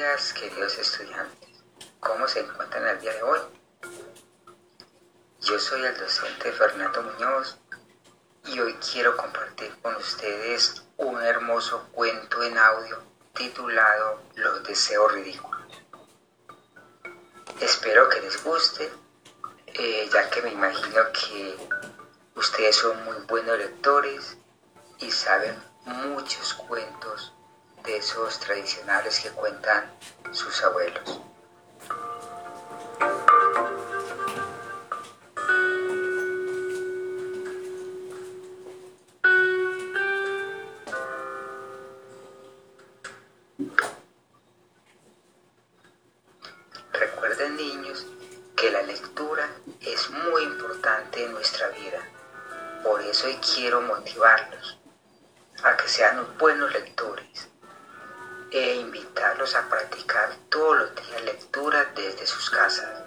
días, queridos estudiantes. ¿Cómo se encuentran el día de hoy? Yo soy el docente Fernando Muñoz y hoy quiero compartir con ustedes un hermoso cuento en audio titulado Los deseos ridículos. Espero que les guste, eh, ya que me imagino que ustedes son muy buenos lectores y saben muchos cuentos de esos tradicionales que cuentan sus abuelos. Recuerden niños que la lectura es muy importante en nuestra vida. Por eso quiero motivarlos a que sean buenos lectores e invitarlos a practicar todos los días lectura desde sus casas.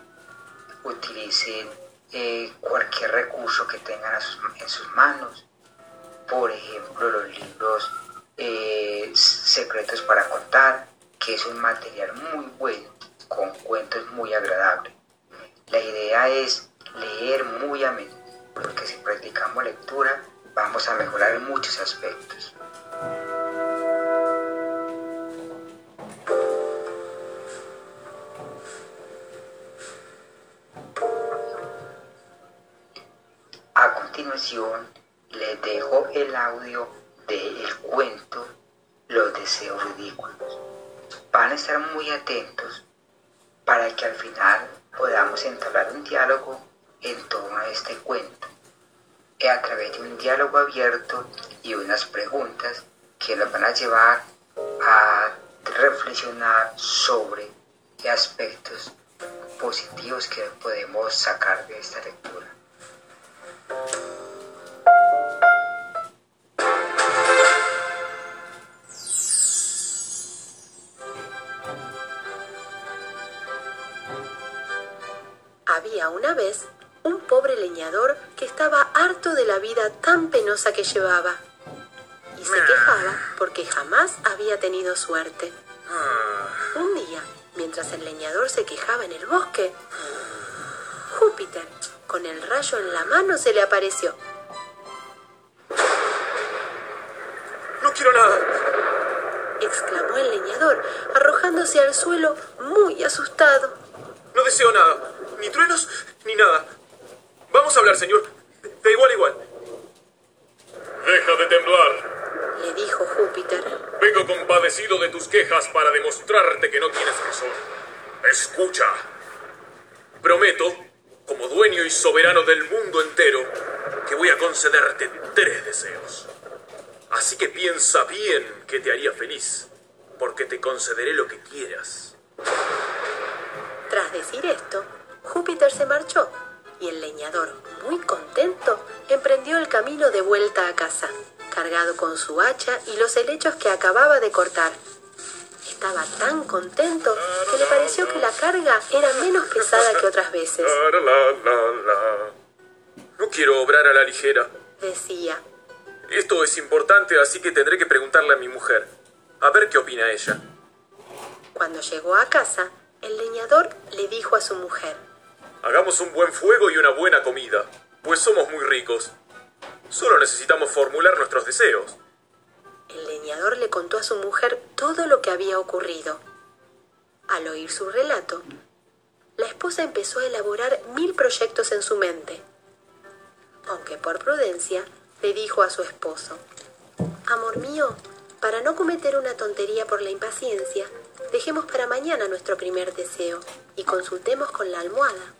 Utilicen eh, cualquier recurso que tengan en sus manos, por ejemplo los libros eh, secretos para contar, que es un material muy bueno, con cuentos muy agradables. La idea es leer muy a menudo, porque si practicamos lectura vamos a mejorar en muchos aspectos. Continuación, les dejo el audio del cuento Los deseos ridículos. Van a estar muy atentos para que al final podamos entablar un diálogo en torno a este cuento a través de un diálogo abierto y unas preguntas que nos van a llevar a reflexionar sobre aspectos positivos que podemos sacar de esta lectura. Una vez un pobre leñador que estaba harto de la vida tan penosa que llevaba y se quejaba porque jamás había tenido suerte. Un día, mientras el leñador se quejaba en el bosque, Júpiter, con el rayo en la mano, se le apareció. No quiero nada, exclamó el leñador, arrojándose al suelo muy asustado. no deseo nada, ni truenos ni nada. Vamos a hablar, señor, de igual a igual. Deja de temblar. Le dijo Júpiter. Vengo compadecido de tus quejas para demostrarte que no tienes razón. Escucha. Prometo, como dueño y soberano del mundo entero, que voy a concederte tres deseos. Así que piensa bien que te haría feliz, porque te concederé lo que quieras. Tras decir esto, Júpiter se marchó y el leñador, muy contento, emprendió el camino de vuelta a casa, cargado con su hacha y los helechos que acababa de cortar. Estaba tan contento que le pareció que la carga era menos pesada que otras veces. No quiero obrar a la ligera. Decía, Esto es importante, así que tendré que preguntarle a mi mujer. A ver qué opina ella. cuando llegó a casa, el leñador le dijo a su mujer, Hagamos un buen fuego y una buena comida, pues somos muy ricos. Solo necesitamos formular nuestros deseos. El leñador le contó a su mujer todo lo que había ocurrido. Al oír su relato, la esposa empezó a elaborar mil proyectos en su mente. Aunque por prudencia, le dijo a su esposo, Amor mío, para no cometer una tontería por la impaciencia, dejemos para mañana nuestro primer deseo y consultemos con la almohada.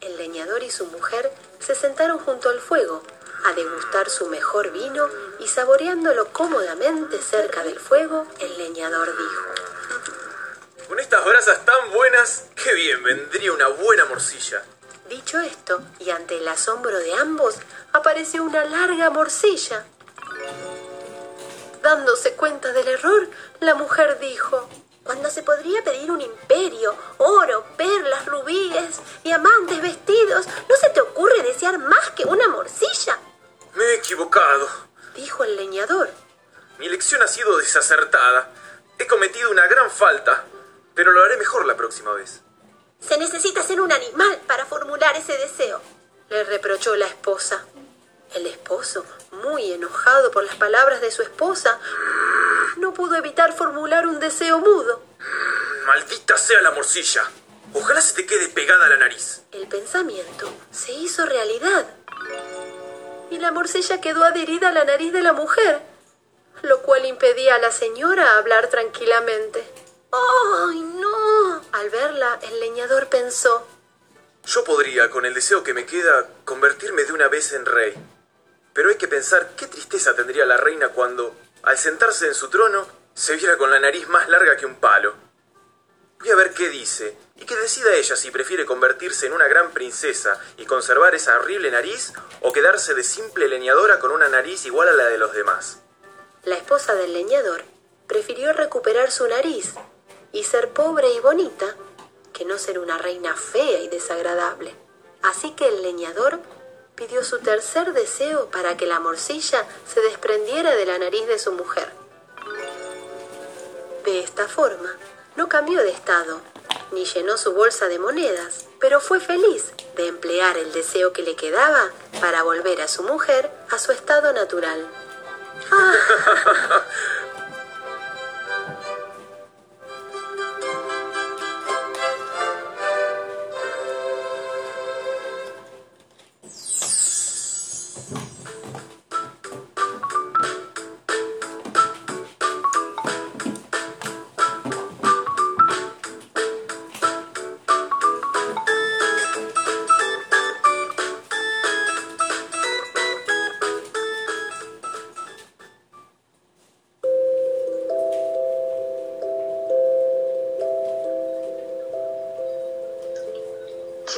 El leñador y su mujer se sentaron junto al fuego a degustar su mejor vino y saboreándolo cómodamente cerca del fuego, el leñador dijo, Con estas brasas tan buenas, qué bien, vendría una buena morcilla. Dicho esto, y ante el asombro de ambos, apareció una larga morcilla. Dándose cuenta del error, la mujer dijo, cuando se podría pedir un imperio, oro, perlas, diamantes, vestidos, ¿no se te ocurre desear más que una morcilla? Me he equivocado. Dijo el leñador. Mi elección ha sido desacertada. He cometido una gran falta, pero lo haré mejor la próxima vez. Se necesita ser un animal para formular ese deseo, le reprochó la esposa. El esposo, muy enojado por las palabras de su esposa, no pudo evitar formular un deseo mudo. Maldita sea la morcilla. Ojalá se te quede pegada a la nariz. El pensamiento se hizo realidad. Y la morcilla quedó adherida a la nariz de la mujer, lo cual impedía a la señora hablar tranquilamente. ¡Ay, no! Al verla, el leñador pensó. Yo podría, con el deseo que me queda, convertirme de una vez en rey. Pero hay que pensar qué tristeza tendría la reina cuando, al sentarse en su trono, se viera con la nariz más larga que un palo. Voy a ver qué dice, que decida ella si prefiere convertirse en una gran princesa y conservar esa horrible nariz, o quedarse de simple leñadora con una nariz igual a la de los demás. La esposa del leñador prefirió recuperar su nariz y ser pobre y bonita que no ser una reina fea y desagradable. Así que el leñador pidió su tercer deseo para que la morcilla se desprendiera de la nariz de su mujer. De esta forma, no cambió de estado, ni llenó su bolsa de monedas, pero fue feliz de emplear el deseo que le quedaba para volver a su mujer a su estado natural.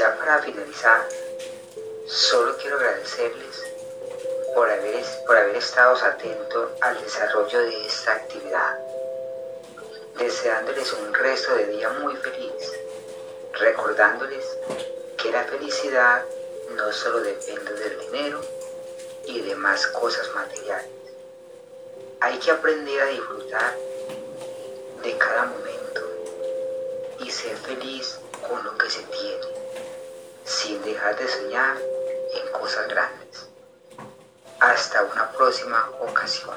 Ya para finalizar, solo quiero agradecerles por haber, por haber estado atentos al desarrollo de esta actividad, deseándoles un resto de día muy feliz, recordándoles que la felicidad no solo depende del dinero y demás cosas materiales. Hay que aprender a disfrutar de cada momento y ser feliz con lo que se tiene sin dejar de soñar en cosas grandes. Hasta una próxima ocasión.